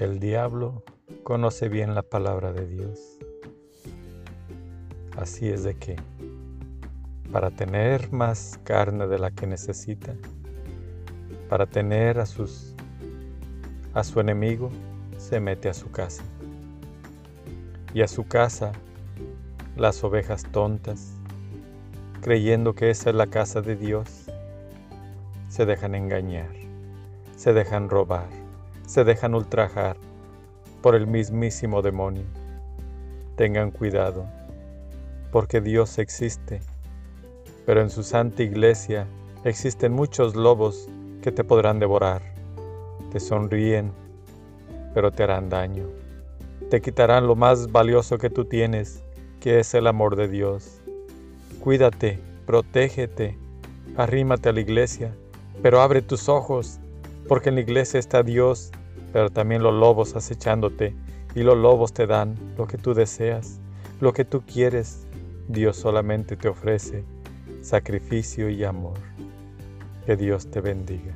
El diablo conoce bien la palabra de Dios. Así es de que, para tener más carne de la que necesita, para tener a, sus, a su enemigo, se mete a su casa. Y a su casa, las ovejas tontas, creyendo que esa es la casa de Dios, se dejan engañar, se dejan robar, se dejan ultrajar por el mismísimo demonio. Tengan cuidado, porque Dios existe, pero en su santa iglesia existen muchos lobos que te podrán devorar. Te sonríen, pero te harán daño. Te quitarán lo más valioso que tú tienes, que es el amor de Dios. Cuídate, protégete, arrímate a la iglesia, pero abre tus ojos, porque en la iglesia está Dios, pero también los lobos acechándote, y los lobos te dan lo que tú deseas, lo que tú quieres. Dios solamente te ofrece sacrificio y amor. Que Dios te bendiga.